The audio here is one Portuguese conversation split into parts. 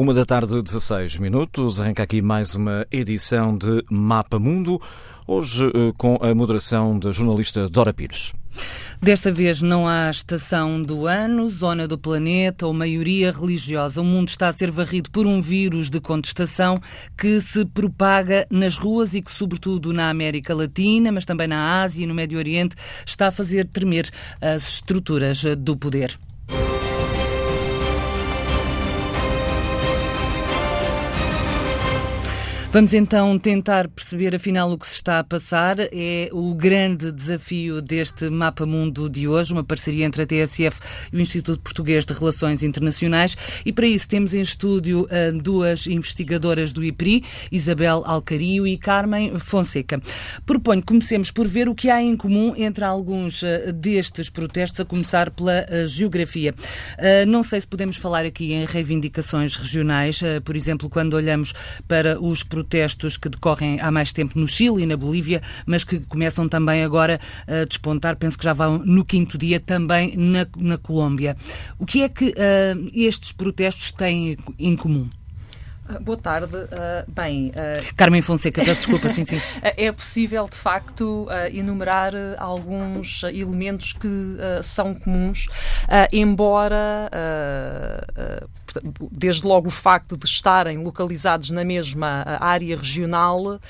Uma da tarde, 16 minutos. Arranca aqui mais uma edição de Mapa Mundo, hoje eh, com a moderação da jornalista Dora Pires. Desta vez não há estação do ano, zona do planeta ou maioria religiosa. O mundo está a ser varrido por um vírus de contestação que se propaga nas ruas e que, sobretudo na América Latina, mas também na Ásia e no Médio Oriente, está a fazer tremer as estruturas do poder. Vamos então tentar perceber afinal o que se está a passar. É o grande desafio deste Mapa Mundo de hoje, uma parceria entre a TSF e o Instituto Português de Relações Internacionais. E para isso temos em estúdio uh, duas investigadoras do IPRI, Isabel Alcario e Carmen Fonseca. Proponho que comecemos por ver o que há em comum entre alguns uh, destes protestos, a começar pela uh, geografia. não sei se podemos falar aqui em reivindicações regionais, por exemplo, quando olhamos para os protestos protestos que decorrem há mais tempo no Chile e na Bolívia, mas que começam também agora a despontar, penso que já vão no quinto dia também na, na Colômbia. O que é que uh, estes protestos têm em comum? Ah, boa tarde. Uh, bem. Uh, Carmen Fonseca, peço desculpa, sim, sim. é possível, de facto, uh, enumerar alguns elementos que são comuns, embora desde logo o facto de estarem localizados na mesma área regional,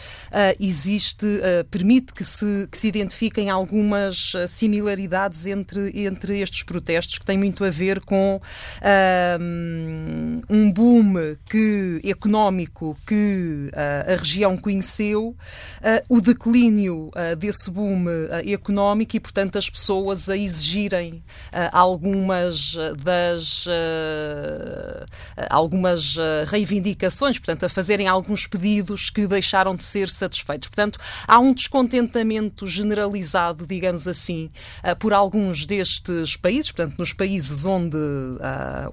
existe, permite que se, que se identifiquem algumas similaridades entre, entre estes protestos, que têm muito a ver com uh, um boom que, económico que a região conheceu, o declínio desse boom económico e, portanto, as pessoas a exigirem algumas das algumas reivindicações, portanto, a fazerem alguns pedidos que deixaram de ser satisfeitos. Portanto, há um descontentamento generalizado, digamos assim, por alguns destes países, portanto, nos países onde,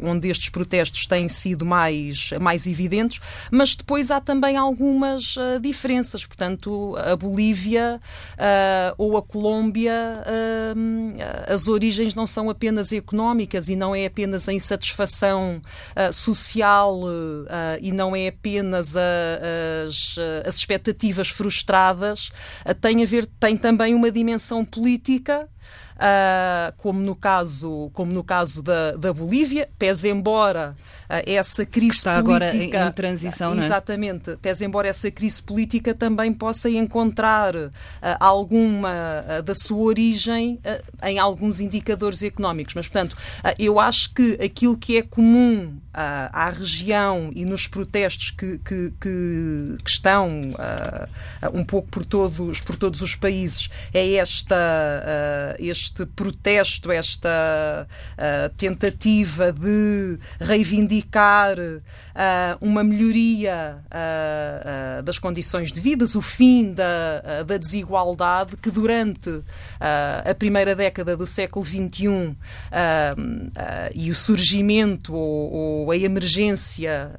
onde estes protestos têm sido mais, mais evidentes, mas depois há também algumas diferenças. Portanto, a Bolívia ou a Colômbia, as origens não são apenas económicas e não é apenas a insatisfação uh, social uh, e não é apenas a, as, as, expectativas frustradas, tem a ver, tem também uma dimensão política uh, como no caso, como no caso da, da Bolívia, pese embora uh, essa crise que está política, agora em, em transição, uh, exatamente, é? pese embora essa crise política também possa encontrar alguma da sua origem em alguns indicadores económicos, mas portanto eu acho que aquilo que é comum à região e nos protestos que, que, que, que estão um pouco por todos, por todos os países é esta, este protesto, esta uh, tentativa de reivindicar uh, uma melhoria uh, das condições de vida, o fim da, da desigualdade que durante a primeira década do século XXI e o surgimento ou, ou a emergência,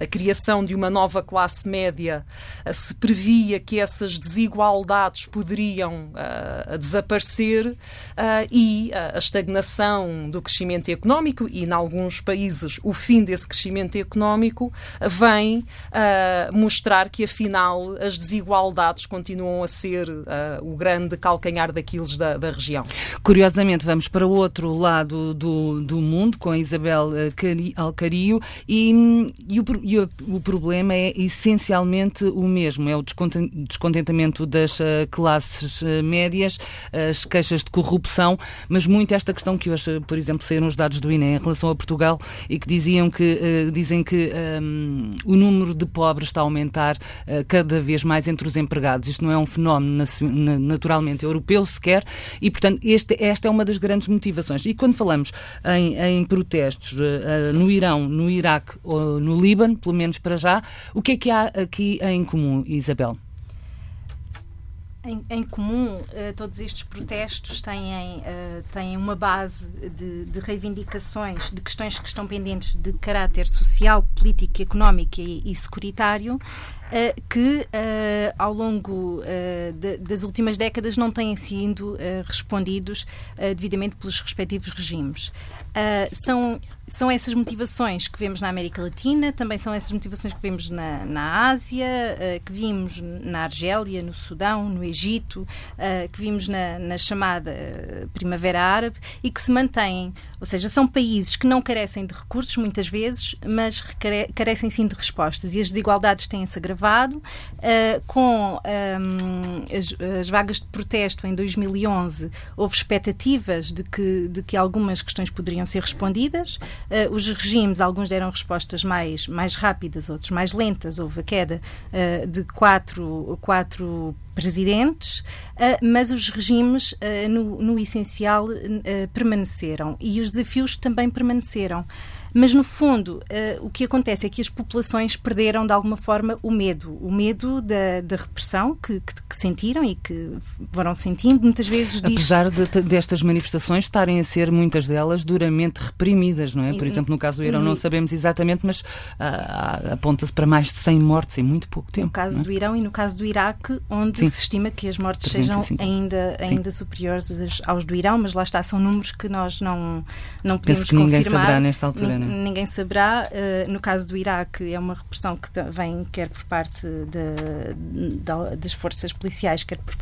a criação de uma nova classe média, se previa que essas desigualdades poderiam desaparecer e uh, a estagnação do crescimento económico e, em alguns países, o fim desse crescimento económico vem uh, mostrar que, afinal, as desigualdades continuam a ser o grande calcanhar daqueles da, da, região. Curiosamente, vamos para o outro lado do, do mundo, com a Isabel Alcario, e, e, o, e o problema é essencialmente o mesmo, é o descontentamento das classes médias, as queixas de corrupção mas muito esta questão que hoje, por exemplo, saíram os dados do INE em relação a Portugal e que diziam que uh, dizem que um, o número de pobres está a aumentar uh, cada vez mais entre os empregados. Isto não é um fenómeno naturalmente europeu sequer e, portanto, este, esta é uma das grandes motivações. E quando falamos em, em protestos uh, no Irão, no Iraque ou no Líbano, pelo menos para já, o que é que há aqui em comum, Isabel? Em, em, comum, uh, todos estes protestos têm, uh, têm uma base de, de, reivindicações, de questões que estão pendentes de caráter social, político, económico e, e securitário, uh, que ao longo de, das últimas décadas não têm sido respondidos devidamente pelos respectivos regimes. São são essas motivações que vemos na América Latina, também são essas motivações que vemos na, na Ásia, uh, que vimos na Argélia, no Sudão, no Egito, uh, que vimos na, na, chamada Primavera Árabe e que se mantêm. Ou seja, são países que não carecem de recursos, muitas vezes, mas carecem sim de respostas. E as desigualdades têm-se agravado. Uh, com um, ehm, as, as, vagas de protesto em 2011, houve expectativas de que, de que algumas questões poderiam ser respondidas. Uh, os regimes, alguns deram respostas mais, mais rápidas, outros mais lentas. Houve a queda uh, de quatro, quatro presidentes, uh, mas os regimes, no, no essencial, permaneceram e os desafios também permaneceram. Mas, no fundo, uh, o que acontece é que as populações perderam, de alguma forma, o medo. O medo da, da repressão que, que, que, sentiram e que foram sentindo, muitas vezes. Apesar de, destas manifestações estarem a ser, muitas delas, duramente reprimidas, não é? Por exemplo, no caso do Irão, não sabemos exatamente, mas uh, aponta-se para mais de 100 mortes em muito pouco tempo. No caso é? do Irão e no caso do Iraque, onde Sim. se estima que as mortes sejam ainda, ainda superiores aos do Irão, mas lá está, são números que nós não, não podemos Penso que confirmar. ninguém saberá nesta altura ninguém saberá. Uh, no caso do Iraque, é uma repressão que vem quer por parte de, de, das forças policiais, quer por,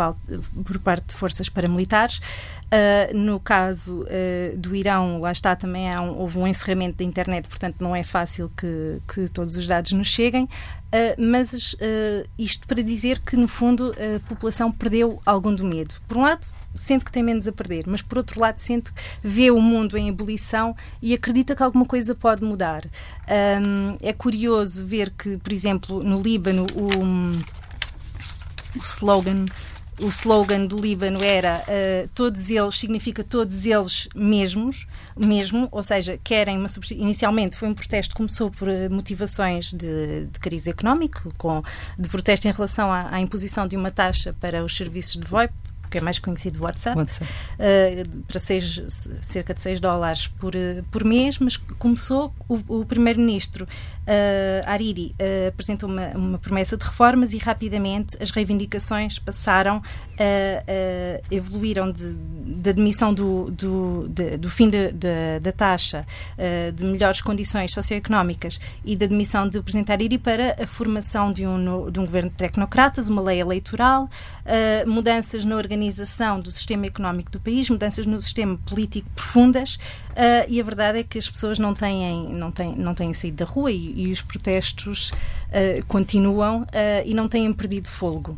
por parte de forças paramilitares. Uh, no caso uh, do Irão, lá está, também um, houve um encerramento da internet, portanto não é fácil que, que todos os dados nos cheguem. Uh, mas isto para dizer que, no fundo, a população perdeu algum do medo. Por um lado, sente que tem menos a perder, mas por outro lado sente que vê o mundo em ebulição e acredita que alguma coisa pode mudar. Um, é curioso ver que, por exemplo, no Líbano, o, o slogan o slogan do Líbano era uh, todos eles, significa todos eles mesmos, mesmo, ou seja, querem uma inicialmente foi um protesto que começou por uh, motivações de, de crise económica, com de protesto em relação à, à, imposição de uma taxa para os serviços de VoIP, que é mais conhecido WhatsApp, WhatsApp. Uh, para seis, cerca de 6 dólares por, por mês, mas começou o, o primeiro-ministro uh, Ariri apresentou uma, uma, promessa de reformas e rapidamente as reivindicações passaram, evoluíram de, de admissão do, do, de, do fim da taxa, de melhores condições socioeconómicas e da admissão do presidente Ariri para a formação de um, de um governo de tecnocratas, uma lei eleitoral, mudanças na organização do sistema económico do país, mudanças no sistema político profundas, uh, e a verdade é que as pessoas não têm, não têm, não têm saído da rua e, e os protestos uh, continuam uh, e não têm perdido fogo.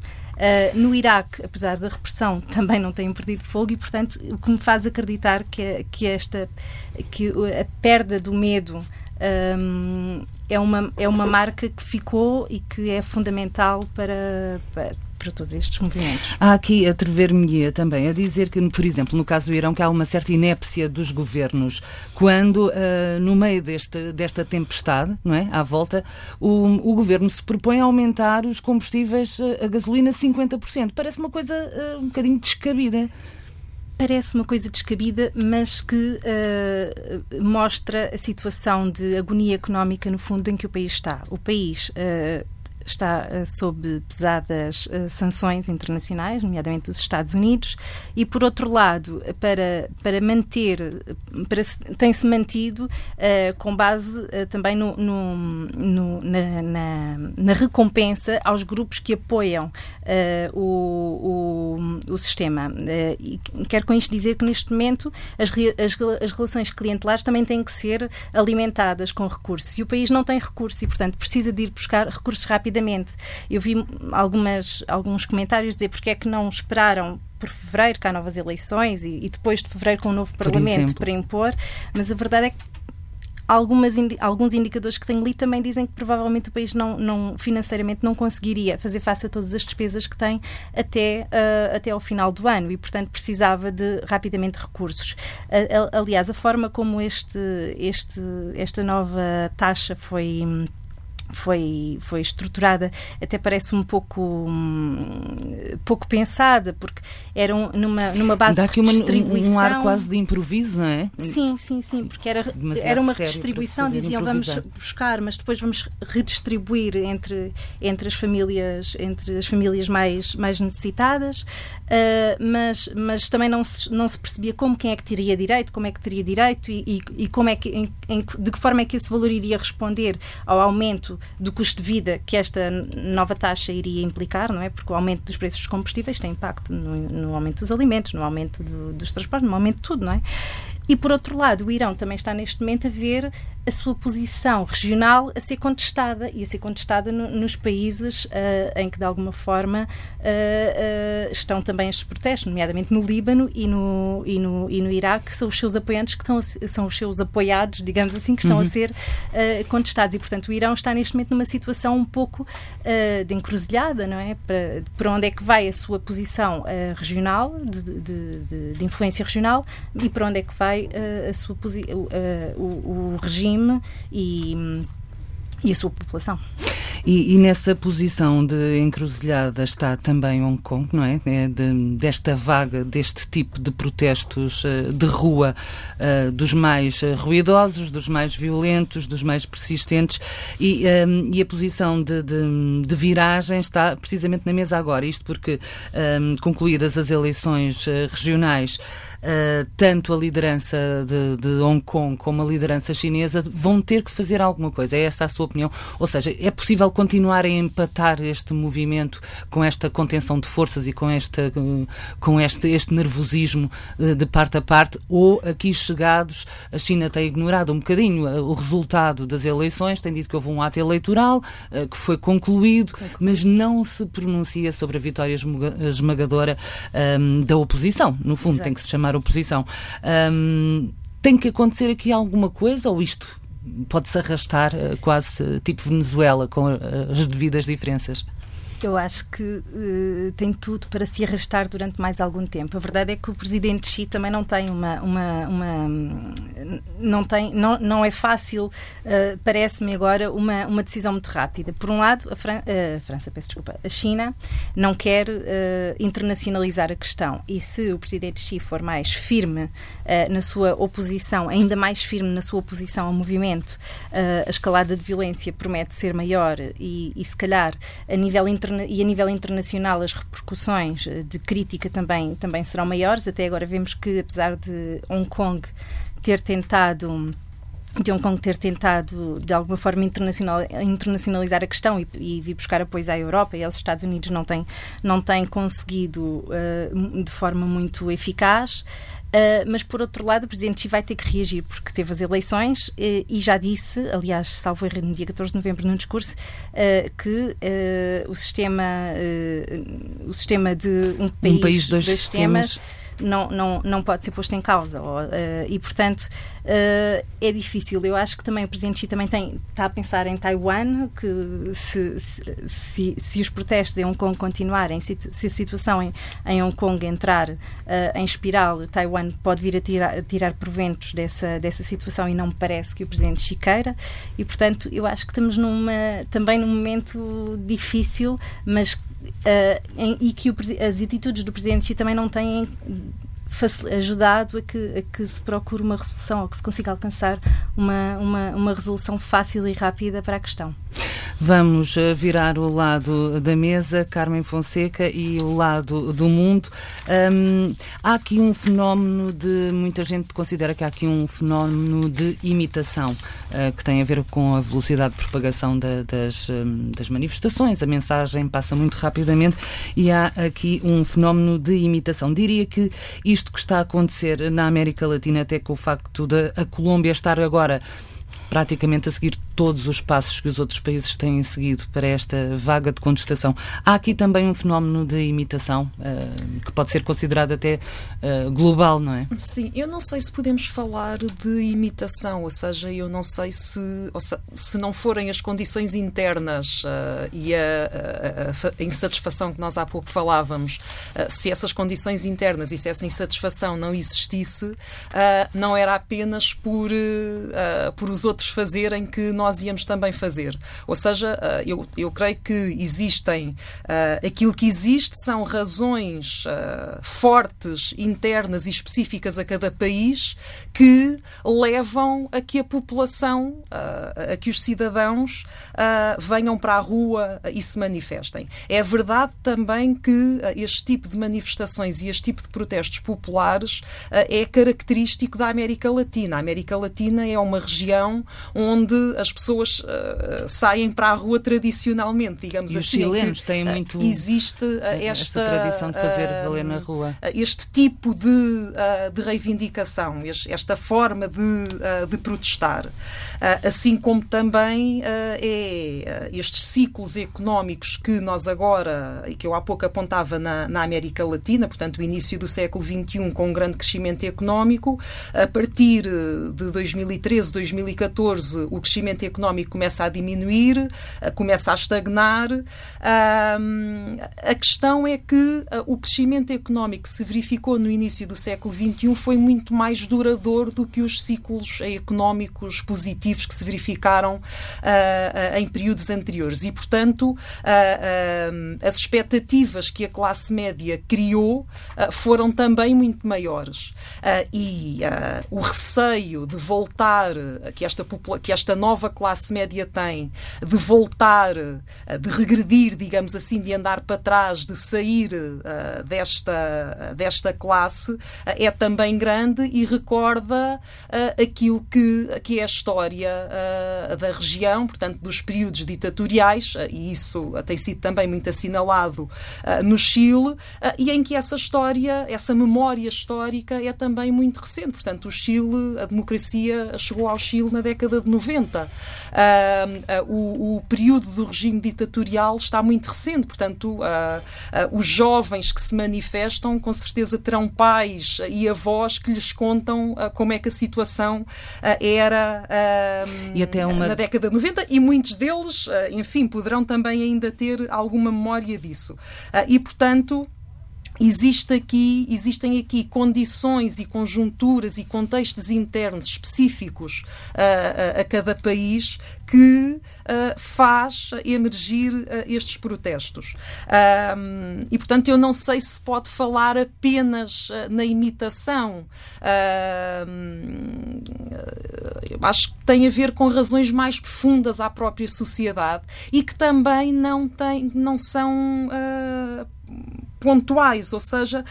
No Iraque, apesar da repressão, também não têm perdido fogo e, portanto, o que me faz acreditar que, que esta que a perda do medo um, é, uma, é uma marca que ficou e que é fundamental para, para para todos estes movimentos. Há aqui atrever-me também a dizer que, por exemplo, no caso do Irão, que há uma certa inépcia dos governos quando, uh, no meio deste, desta tempestade, não é, à volta, o, o governo se propõe a aumentar os combustíveis, ah, a gasolina, 50%. Parece uma coisa uh, um bocadinho descabida parece uma coisa descabida, mas que uh, mostra a situação de agonia económica, no fundo, em que o país está. O país uh, está uh, sob pesadas uh, sanções internacionais, nomeadamente dos Estados Unidos, e por outro lado, para, para manter, para, tem-se mantido uh, com base também no, no, no na, na, na, recompensa aos grupos que apoiam o, o, sistema. e quero com isto dizer que neste momento as, as, as relações clientelares também têm que ser alimentadas com recursos. E o país não tem recursos e, portanto, precisa de ir buscar recursos rapidamente rapidamente. Eu vi algumas, alguns comentários dizer porque é que não esperaram por fevereiro, que há novas eleições, e, e depois de fevereiro com um novo Parlamento para impor, mas a verdade é que algumas, alguns indicadores que tenho lido também dizem que provavelmente o país não, não, financeiramente não conseguiria fazer face a todas as despesas que tem até, uh, até ao final do ano e, portanto, precisava de rapidamente recursos. Uh, aliás, a forma como este, este, esta nova taxa foi foi, foi estruturada, até parece um pouco um, pouco pensada, porque era um, numa, numa base Dá de distribuição. um ar quase de improviso, não é? Sim, sim, sim, porque era, era uma redistribuição, diziam vamos buscar, mas depois vamos redistribuir entre, entre as famílias, entre as famílias mais, mais necessitadas, mas, mas também não se, não se percebia como quem é que teria direito, como é que teria direito e, e, e como é que, em, em, de que forma é que esse valor iria responder ao aumento do custo de vida que esta nova taxa iria implicar, não é? Porque o aumento dos preços dos combustíveis tem impacto no, no aumento dos alimentos, no aumento do, dos transportes, no aumento de tudo, não é? E por outro lado, o Irão também está neste momento a ver a sua posição regional a ser contestada e a ser contestada no, nos países uh, em que de alguma forma uh, uh, estão também estes protestos, nomeadamente no Líbano e no, e no, e no Iraque, que são os seus apoiantes que estão a, são os seus apoiados, digamos assim, que estão uhum. a ser contestados. E, portanto, o Irão está neste momento numa situação um pouco de encruzilhada, não é? Para, para onde é que vai a sua posição regional, de, de, de, de, influência regional, e para onde é que vai a sua o, o regime e e a sua população. E, e, nessa posição de encruzilhada está também Hong Kong, não é? é de, desta vaga, deste tipo de protestos uh, de rua, uh, dos mais uh, ruidosos, dos mais violentos, dos mais persistentes, e, ehm, e a posição de, de, de, viragem está precisamente na mesa agora. Isto porque, ehm, concluídas as eleições regionais, uh, tanto a liderança de, de, Hong Kong como a liderança chinesa vão ter que fazer alguma coisa. É esta a sua opinião? Ou seja, é possível continuar a empatar este movimento com esta contenção de forças e com, esta, com este, este nervosismo uh, de parte a parte? Ou aqui chegados, a China tem ignorado um bocadinho o resultado das eleições, tem dito que houve um ato eleitoral que foi concluído, mas não se pronuncia sobre a vitória esmagadora um, da oposição. No fundo, Exato. tem que se chamar oposição. Um, tem que acontecer aqui alguma coisa ou isto pode-se arrastar uh, quase tipo Venezuela com uh, as devidas diferenças? Eu acho que uh, tem tudo para se arrastar durante mais algum tempo. A verdade é que o presidente Xi também não tem uma, uma, uma não tem, não, não é fácil, uh, parece-me agora uma, uma decisão muito rápida. Por um lado, a, Fran uh, a França, peço desculpa, a China não quer internacionalizar a questão e se o presidente Xi for mais firme na sua oposição, ainda mais firme na sua oposição ao movimento, a escalada de violência promete ser maior e, e se calhar a nível internacional e a nível internacional as repercussões eh, de crítica também, também serão maiores. Até agora vemos que, apesar de Hong Kong ter tentado de Hong Kong ter tentado de alguma forma internacional, internacionalizar a questão e, e vir buscar apoio à Europa e aos Estados Unidos não tem, não tem conseguido uh, de forma muito eficaz. Uh, mas, por outro lado, o Presidente Xi vai ter que reagir, porque teve as eleições uh, e já disse, aliás, salvo erro no dia 14 de novembro, num discurso, uh, que o, sistema, o sistema de um país, um país dois, dois sistemas, sistemas não, não, não pode ser posto em causa. Ou, uh, e, portanto, uh, é difícil. Eu acho que também o Presidente Xi também tem, está a pensar em Taiwan, que se, se, se, se os protestos em Hong Kong continuarem, se, se a situação em, em Hong Kong entrar uh, em espiral, Taiwan pode vir a tirar, a tirar proventos dessa, dessa situação e não me parece que o Presidente Xi queira. E, portanto, eu acho que estamos numa, também num momento difícil, mas uh, em, e que o, as atitudes do Presidente também não têm ajudado a que, a que se procure uma resolução ou que se consiga alcançar uma, uma, uma resolução fácil e rápida para a questão. Vamos eh, virar o lado da mesa, Carmen Fonseca, e o lado do mundo. Um, há aqui um fenómeno de. Muita gente considera que há aqui um fenómeno de imitação, uh, que tem a ver com a velocidade de propagação da, das, um, das manifestações. A mensagem passa muito rapidamente e há aqui um fenómeno de imitação. Diria que isto que está a acontecer na América Latina, até com o facto da Colômbia estar agora praticamente a seguir todos os passos que os outros países têm seguido para esta vaga de contestação. Há aqui também um fenómeno de imitação uh, que pode ser considerado até uh, global, não é? Sim, eu não sei se podemos falar de imitação, ou seja, eu não sei se, seja, se não forem as condições internas uh, e a, a, a, insatisfação que nós há pouco falávamos, se essas condições internas e se essa insatisfação não existisse, não era apenas por, por os outros fazerem que nós íamos também fazer. Ou seja, eu, eu creio que existem, aquilo que existe são razões fortes, internas e específicas a cada país que levam a que a população, a que os cidadãos venham para a rua e se manifestem. É verdade também que este tipo de manifestações e este tipo de protestos populares é característico da América Latina. A América Latina é uma região onde as pessoas saem para a rua tradicionalmente, digamos e assim. Os chilenos têm muito existe esta, tradição de fazer valer na rua. Este tipo de, de reivindicação, esta forma de, de protestar. Assim como também é estes ciclos económicos que nós agora, e que eu há pouco apontava na, na América Latina, portanto, o início do século XXI com um grande crescimento económico, a partir de 2013, 2014, o crescimento económico começa a diminuir, começa a estagnar. A questão é que o crescimento económico que se verificou no início do século XXI foi muito mais duradouro do que os ciclos económicos positivos que se verificaram em períodos anteriores. E, portanto, as expectativas que a classe média criou foram também muito maiores. E o receio de voltar, que esta, que esta nova classe média tem, de voltar, de regredir, digamos assim, de andar para trás, de sair desta, desta classe, é também grande e recorda aquilo que, que é a história da região, portanto, dos períodos ditatoriais, e isso tem sido também muito assinalado no Chile, e em que essa história, essa memória histórica é também muito recente. Portanto, o Chile, a democracia chegou ao Chile na década de 90. o, o período do regime ditatorial está muito recente, portanto, os jovens que se manifestam com certeza terão pais e avós que lhes contam como é que a situação era uma... na década de 90 e muitos deles, enfim, poderão também ainda ter alguma memória disso. E, portanto, Existe aqui, existem aqui condições e conjunturas e contextos internos específicos a, a, cada país que uh, faz emergir uh, estes protestos. e, portanto, eu não sei se pode falar apenas na imitação. eu acho que tem a ver com razões mais profundas à própria sociedade e que também não, tem, não são pontuais, ou seja,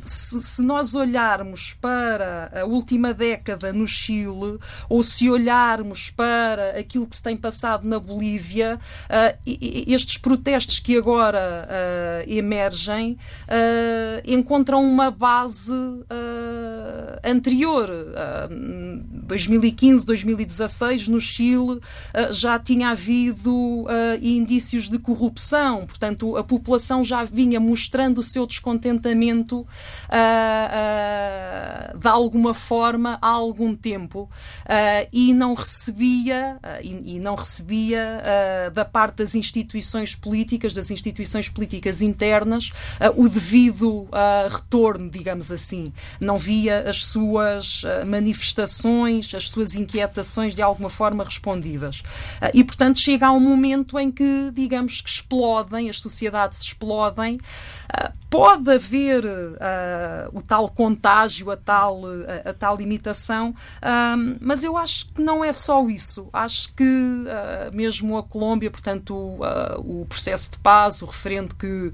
se, nós olharmos para a última década no Chile ou se olharmos para aquilo que se tem passado na Bolívia, eh, estes protestos que agora eh, emergem encontram uma base anterior. 2015, 2016, no Chile já tinha havido indícios de corrupção, portanto, a população já vinha mostrando o seu descontentamento uh, uh, de alguma forma há algum tempo uh, e não recebia e, e, não recebia da parte das instituições políticas, das instituições políticas internas, o devido retorno, digamos assim. Não via as suas manifestações, as suas inquietações de alguma forma respondidas. e, portanto, chega a um momento em que, digamos que explodem, as sociedades explodem, pode haver uh, o tal contágio, a tal, a, a tal imitação, uh, mas eu acho que não é só isso. Acho que uh, mesmo a Colômbia, portanto, o processo de paz, o referendo que,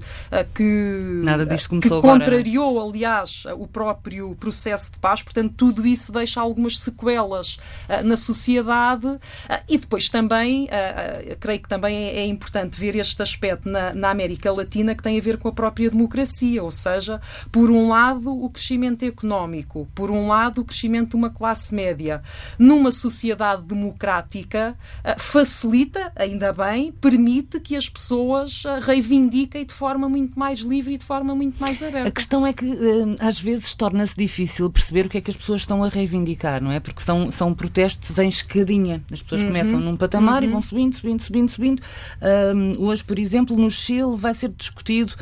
que, Nada disto que agora, contrariou, aliás, o próprio processo de paz, portanto, tudo isso deixa algumas sequelas na sociedade. E depois também, creio que também é, é importante ver este aspecto na, na América Latina que tem a ver com a própria democracia, ou seja, por um lado o crescimento económico, por um lado o crescimento de uma classe média. Numa sociedade democrática, facilita, ainda bem, permite que as pessoas eh, reivindiquem de forma muito mais livre e de forma muito mais aberta. A questão é que eh, às vezes torna-se difícil difícil perceber o que é que as pessoas estão a reivindicar, não é? Porque são, são protestos em escadinha. As pessoas uhum. começam num patamar uhum. e vão subindo, subindo, subindo, subindo. Um, hoje, por exemplo, no Chile vai ser discutido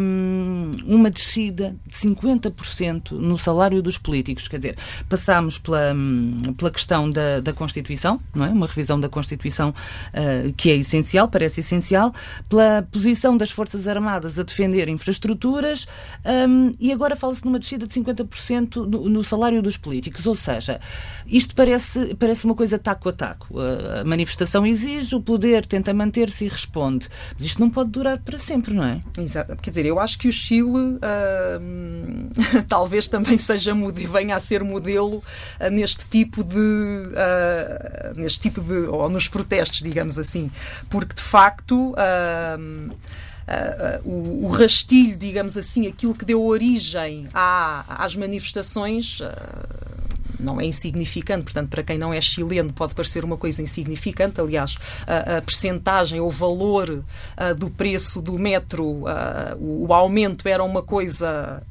um, uma descida de 50% no salário dos políticos. Quer dizer, passámos pela, pela questão da, da Constituição, não é? Uma revisão da Constituição uh, que é essencial, parece essencial, pela posição das Forças Armadas a defender infraestruturas um, e agora fala-se numa descida de 50% no, salário dos políticos. Ou seja, isto parece, parece uma coisa taco a taco. A manifestação exige, o poder tenta manter-se e responde. Mas isto não pode durar para sempre, não é? Exato. Quer dizer, eu acho que o Chile uh, talvez também seja venha a ser modelo uh, neste tipo de neste tipo de ou nos protestos, digamos assim, porque de facto uh, uh, o, o, rastilho, digamos assim, aquilo que deu origem à, às manifestações não é insignificante, portanto, para quem não é chileno pode parecer uma coisa insignificante. Aliás, a, a percentagem o valor uh, do preço do metro, uh, o, o, aumento era uma coisa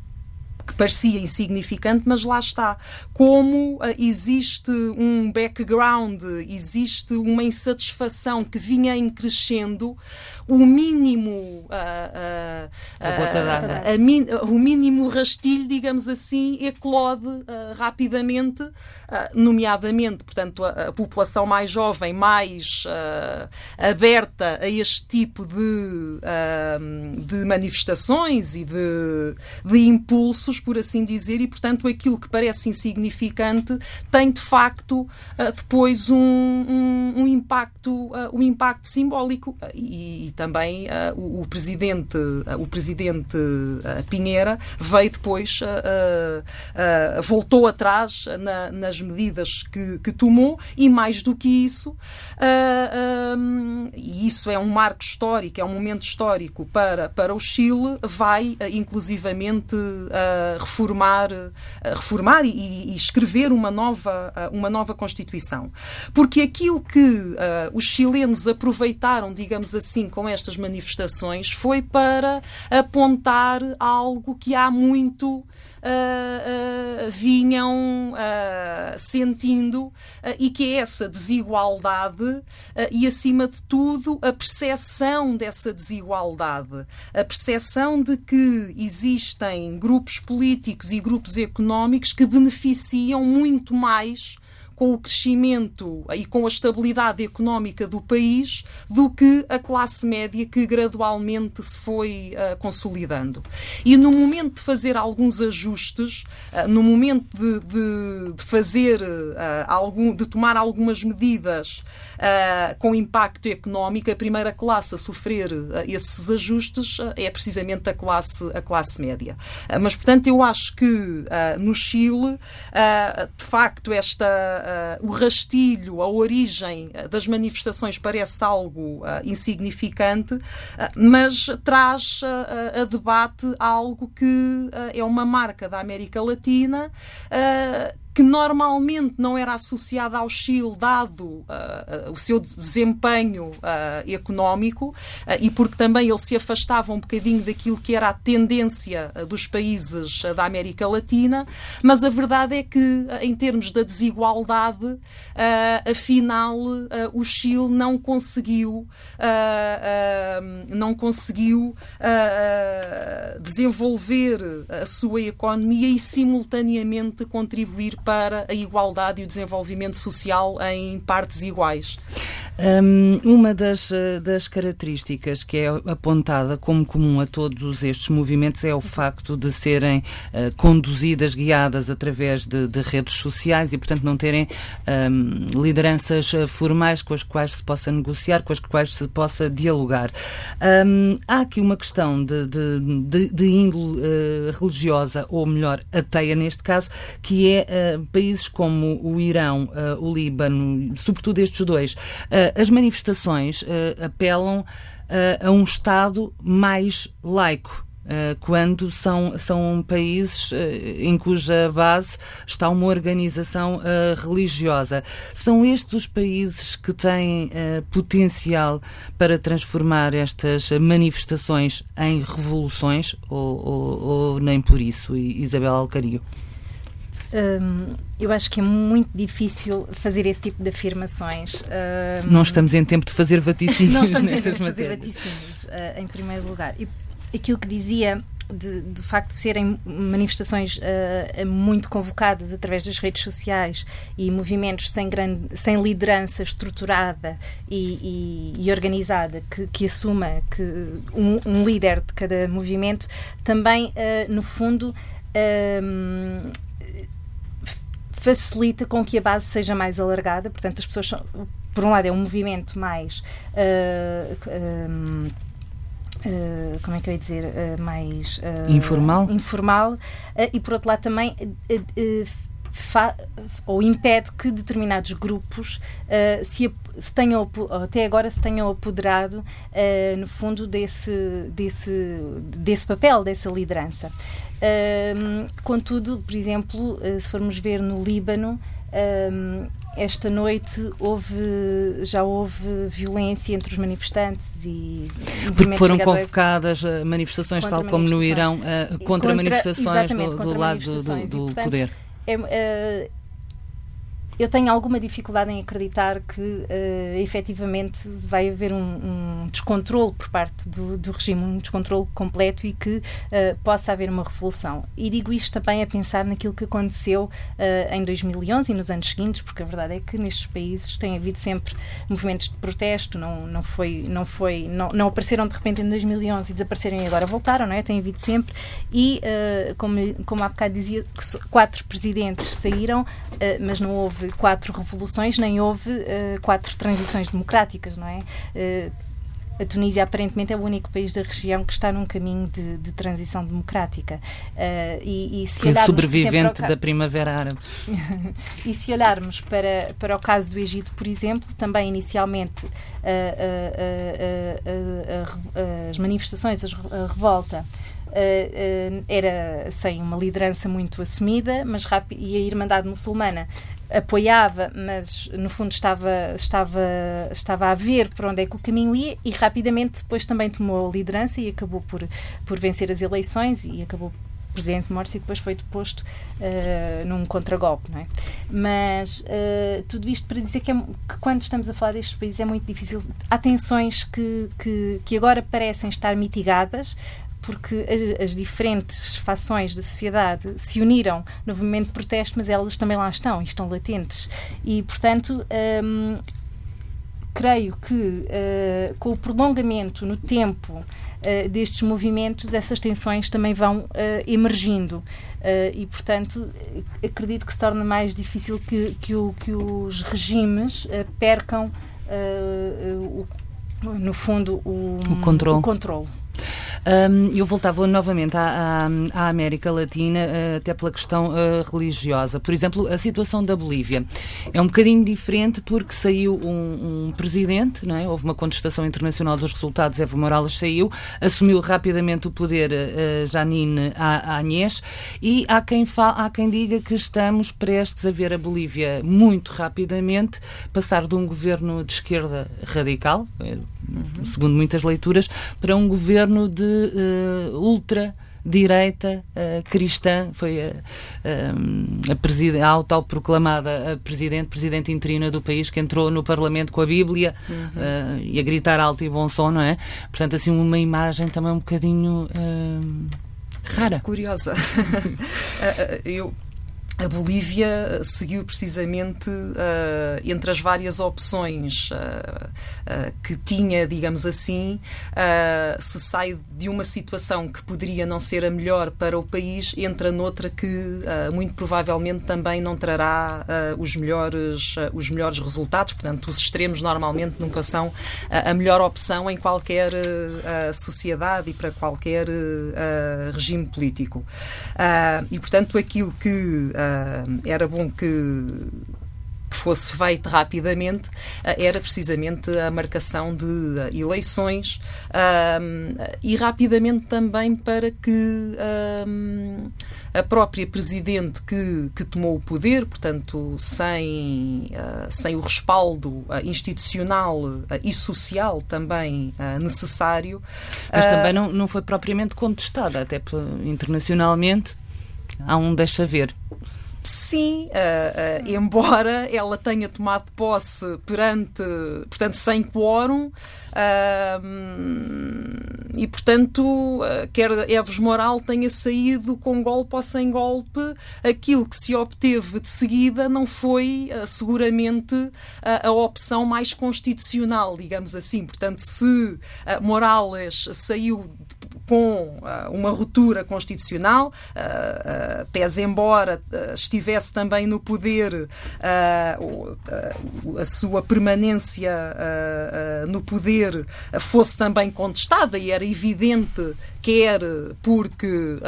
que parecia insignificante, mas lá está. Como uh, existe um background, existe uma insatisfação que vinha em crescendo, o mínimo. Uh, uh, o mínimo rastilho, digamos assim, eclode rapidamente, nomeadamente, portanto, a, a, população mais jovem, mais aberta a este tipo de, de manifestações e de, de impulsos por assim dizer, e portanto aquilo que parece insignificante tem de facto uh, depois um, um, um impacto, uh, um impacto simbólico. E, e também uh, o, o, presidente, o presidente Pinheira veio depois voltou atrás na, nas medidas que, que, tomou e mais do que isso e isso é um marco histórico, é um momento histórico para, para o Chile, vai inclusivamente reformar, reformar e, e, escrever uma nova, uma nova Constituição. Porque aquilo que uh, os chilenos aproveitaram, digamos assim, com estas manifestações foi para apontar algo que há muito uh, vinham uh, sentindo e que é essa desigualdade e, acima de tudo, a percepção dessa desigualdade, a percepção de que existem grupos políticos e grupos económicos que beneficiam muito mais com o crescimento e com a estabilidade económica do país do que a classe média que gradualmente se foi uh, consolidando. E no momento de fazer alguns ajustes, uh, no momento de, de, de fazer uh, algum, de tomar algumas medidas com impacto económico, a primeira classe a sofrer esses ajustes é precisamente a classe, a classe média. mas, portanto, eu acho que no Chile, de facto, esta uh, o rastilho, a origem uh, das manifestações parece algo uh, insignificante, mas traz a debate algo que é uma marca da América Latina que normalmente não era associada ao Chile, dado uh, uh, o seu desempenho uh, económico e porque também ele se afastava um bocadinho daquilo que era a tendência dos países da América Latina, mas a verdade é que, em termos da desigualdade, afinal, o Chile não conseguiu, não conseguiu desenvolver a sua economia e simultaneamente contribuir para a igualdade e o desenvolvimento social em partes iguais. Um, uma das, eh, das características que é apontada como comum a todos estes movimentos é o facto de serem uh, conduzidas, guiadas através de, de, redes sociais e, portanto, não terem um, lideranças eh, formais com as quais se possa negociar, com as quais se possa dialogar. Um, há aqui uma questão de, de, de, índole uh, religiosa, ou melhor, ateia neste caso, que é uh, países como o Irão, o Líbano, sobretudo estes dois as manifestações uh, apelam uh, a um Estado mais laico. Uh, quando são, são países em cuja base está uma organização religiosa. São estes os países que têm potencial para transformar estas manifestações em revoluções ou, ou, ou nem por isso, Isabel Alcario? Eu acho que é muito difícil fazer esse tipo de afirmações. Não estamos em tempo de fazer vaticínios. Não estamos em tempo de fazer vaticínios, uh, em primeiro lugar. E aquilo que dizia de, facto de serem manifestações uh, muito convocadas através das redes sociais e movimentos sem, grande, sem liderança estruturada e, e, e organizada que, que, assuma que um, um, líder de cada movimento também, uh, no fundo, facilita com que a base seja mais alargada. Portanto, as pessoas são, por um lado, é um movimento mais. Um, Uh, como é que eu ia dizer, uh, mais uh, informal, informal e por outro lado também ou impede que determinados grupos se, se, tenham até agora se tenham apoderado no fundo desse, desse, desse papel, dessa liderança. contudo, por exemplo, se formos ver no Líbano, esta noite houve, já houve violência entre os manifestantes e porque foram convocadas manifestações tal como no Irão uh, contra, contra, manifestações do, do lado do, do, do portanto, poder. É, uh, eu tenho alguma dificuldade em acreditar que uh, efetivamente vai haver um, um descontrole por parte do, do, regime, um descontrole completo e que uh, possa haver uma revolução. E digo isto também a pensar naquilo que aconteceu uh, em 2011 e nos anos seguintes, porque a verdade é que nestes países tem havido sempre movimentos de protesto, não, não foi, não foi, não, não apareceram de repente em 2011 e desapareceram e agora voltaram, não é? Tem havido sempre e, como, como há bocado dizia, quatro presidentes saíram, mas não houve quatro revoluções, nem houve uh, quatro transições democráticas, não é? Uh, a Tunísia aparentemente é o único país da região que está num caminho de, de transição democrática. Uh, e, e se Foi sobrevivente da Primavera Árabe. e se olharmos para, para o caso do Egito, por exemplo, também inicialmente uh, uh, as manifestações, a revolta era sem uma liderança muito assumida, mas e a Irmandade Muçulmana apoiava, mas no fundo estava, estava, estava a ver por onde é que o caminho ia e rapidamente depois também tomou a liderança e acabou por, por vencer as eleições e acabou presidente Morsi e depois foi deposto uh, num contragolpe, não é? Mas uh, tudo isto para dizer que, é, que, quando estamos a falar destes países é muito difícil. Há tensões que, que, que agora parecem estar mitigadas, porque as diferentes fações da sociedade se uniram no movimento de protesto, mas elas também lá estão e estão latentes. E, portanto, hum, creio que uh, com o prolongamento no tempo uh, destes movimentos, essas tensões também vão uh, emergindo. e, portanto, acredito que se torna mais difícil que, que, o, que os regimes percam, o, no fundo, o, o controle. O controle. Um, eu voltava novamente à, à, à América Latina, uh, até pela questão uh, religiosa. Por exemplo, a situação da Bolívia é um bocadinho diferente porque saiu um, um, presidente, não é? houve uma contestação internacional dos resultados, Evo Morales saiu, assumiu rapidamente o poder uh, Janine Agnès e há quem, há quem diga que estamos prestes a ver a Bolívia muito rapidamente passar de um governo de esquerda radical, uhum. segundo muitas leituras, para um governo de uh, ultra direita uh, cristã, foi a, a, a, a autoproclamada presidente, presidente interina do país, que entrou no Parlamento com a Bíblia uhum. uh, e a gritar alto e bom som, não é? Portanto, assim, uma imagem também um bocadinho uh, rara. Curiosa. eu a Bolívia seguiu precisamente uh, entre as várias opções uh, uh, que tinha, digamos assim, se sai de uma situação que poderia não ser a melhor para o país, entra noutra que muito provavelmente também não trará os, melhores, os melhores resultados. Portanto, os extremos normalmente nunca são a melhor opção em qualquer sociedade e para qualquer regime político. e, portanto, aquilo que era bom que que fosse feito rapidamente era precisamente a marcação de eleições e rapidamente também para que a própria presidente que, que tomou o poder, portanto, sem, sem o respaldo institucional e social também necessário. Mas também não, não foi propriamente contestada, até internacionalmente há um deixa ver sim, uh, uh, embora ela tenha tomado posse perante, portanto, sem quórum, e, portanto, ah, quer Eves Moral tenha saído com golpe ou sem golpe, aquilo que se obteve de seguida não foi uh, seguramente uh, a opção mais constitucional, digamos assim. Portanto, se uh, Morales saiu com uh, uma ruptura constitucional, uh, uh, pese embora estivesse também no poder a sua permanência no poder fosse também contestada e era evidente quer porque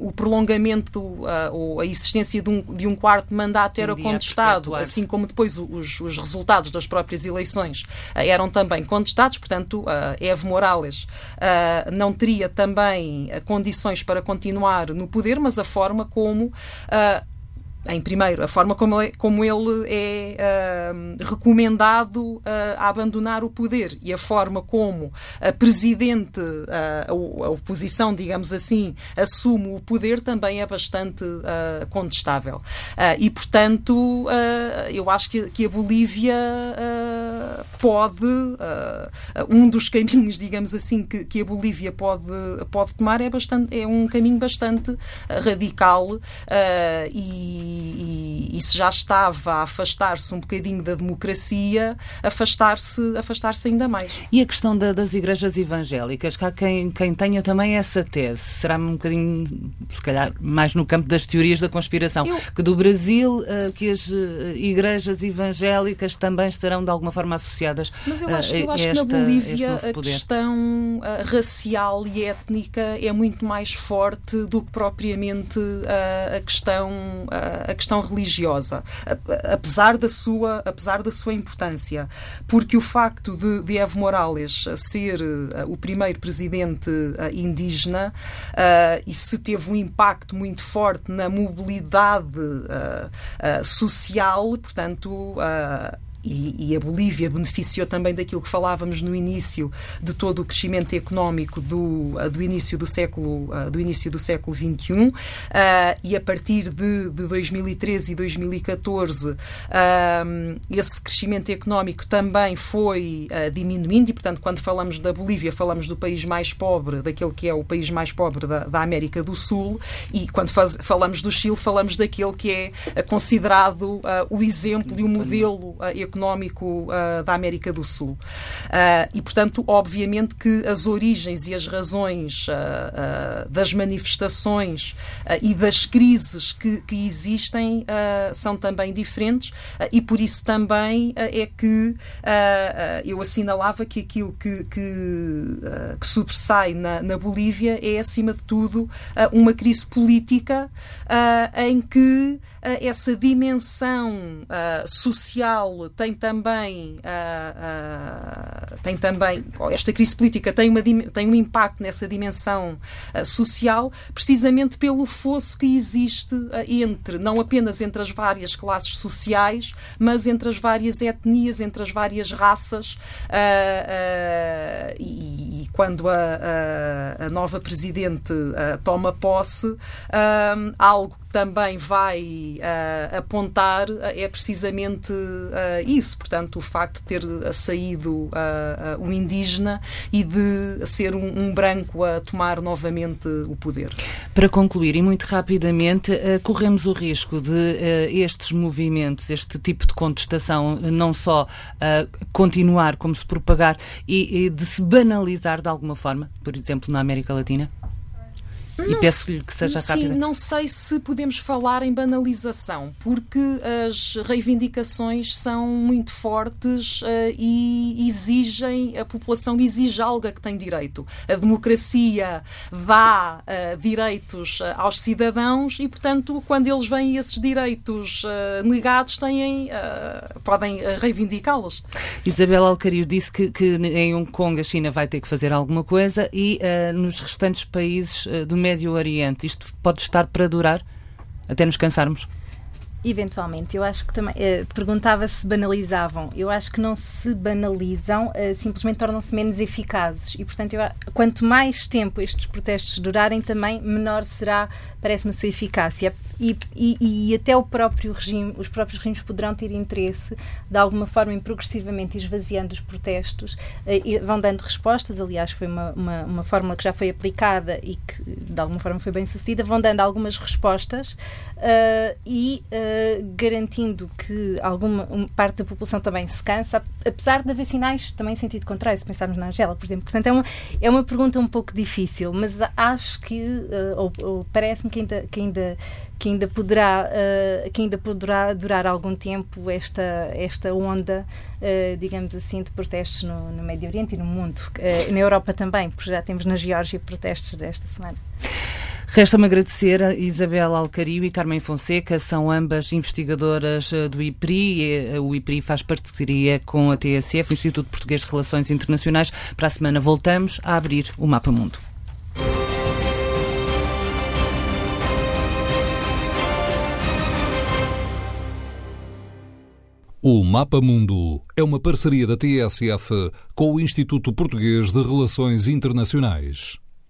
o prolongamento ou a existência de um, de um quarto mandato era contestado, assim como depois os, os, resultados das próprias eleições eram também contestados, portanto, Evo Morales não teria também condições para continuar no poder, mas a forma como em primeiro, a forma como ele, como ele é uh, recomendado uh, a abandonar o poder e a forma como a presidente, uh, a, oposição, digamos assim, assume o poder também é bastante contestável. e, portanto, eu acho que, que a Bolívia pode, um dos caminhos, digamos assim, que, que, a Bolívia pode, pode tomar é, bastante, é um caminho bastante radical e e, e, se já estava a afastar-se um bocadinho da democracia, afastar-se afastar ainda mais. E a questão da, das igrejas evangélicas, que há quem, quem tenha também essa tese, será um bocadinho, se calhar, mais no campo das teorias da conspiração, Eu... que do Brasil, uh, que as uh, igrejas evangélicas também estarão de alguma forma associadas Mas eu acho, eu acho esta, que na Bolívia a questão racial e étnica é muito mais forte do que propriamente a questão a questão religiosa, apesar da sua, apesar da sua importância, porque o facto de, de Evo Morales ser uh, o primeiro presidente uh, indígena uh, e se teve um impacto muito forte na mobilidade social, portanto e, e, a Bolívia beneficiou também daquilo que falávamos no início de todo o crescimento económico do, ah, do início do século ah, do início do século 21 uh, ah, e a partir de, de 2013 e 2014 uh, esse crescimento económico também foi uh, diminuindo. E portanto quando falamos da Bolívia falamos do país mais pobre daquele que é o país mais pobre da, da América do Sul. E quando faz, falamos do Chile falamos daquele que é considerado o exemplo e o modelo económico económico uh, da América do Sul. Uh, e, portanto, obviamente que as origens e as razões uh, das manifestações e das crises que, que existem são também diferentes e por isso também é que eu assinalava que aquilo que, que, que sobressai na, na, Bolívia é, acima de tudo, uma crise política em que essa dimensão social tem também, uh, uh, tem também esta crise política tem, uma, tem um impacto nessa dimensão uh, social, precisamente pelo fosso que existe entre, não apenas entre as várias classes sociais, mas entre as várias etnias, entre as várias raças. E, e, quando a, a, a nova presidente toma posse, algo também vai uh, apontar é precisamente uh, isso. Portanto, o facto de ter saído um indígena e de ser um, um, branco a tomar novamente o poder. Para concluir, e muito rapidamente, corremos o risco de estes movimentos, este tipo de contestação, não só continuar como se propagar e, e de se banalizar de alguma forma, por exemplo, na América Latina? E peço-lhe que seja sim, rápida. Não sei se podemos falar em banalização, porque as reivindicações são muito fortes uh, e exigem, a população exige algo a que tem direito. A democracia dá uh, direitos uh, aos cidadãos e, portanto, quando eles veem esses direitos negados, têm, podem reivindicá-los. Isabel Alcario disse que, que, em Hong Kong a China vai ter que fazer alguma coisa e nos restantes países do Médio Oriente, isto pode estar para durar até nos cansarmos? Eventualmente, eu acho que também eh, perguntava se banalizavam. Eu acho que não se banalizam, eh, simplesmente tornam-se menos eficazes. E, portanto, eu, quanto mais tempo estes protestos durarem, também menor será, parece-me, a sua eficácia. E, e, e, até o próprio regime, os próprios regimes poderão ter interesse, de alguma forma, em progressivamente esvaziando os protestos, eh, vão dando respostas. Aliás, foi uma, uma, uma fórmula que já foi aplicada e que, de alguma forma, foi bem sucedida. Vão dando algumas respostas uh, e. Uh, garantindo que alguma parte da população também se cansa, apesar de haver sinais também em sentido contrário, se pensarmos na Angela, por exemplo. Portanto, é uma, é uma pergunta um pouco difícil, mas acho que, uh, ou, ou parece-me que ainda, que ainda que ainda poderá uh, que ainda poderá durar algum tempo esta esta onda uh, digamos assim de protestos no, no Médio Oriente e no mundo uh, na Europa também porque já temos na Geórgia protestos desta semana Resta-me agradecer a Isabel Alcario e Carmen Fonseca, são ambas investigadoras eh, do IPRI. Eh, o IPRI faz parceria com a TSF, o Instituto Português de Relações Internacionais. Para a semana voltamos a abrir o Mapa Mundo. O Mapa Mundo é uma parceria da TSF com o Instituto Português de Relações Internacionais.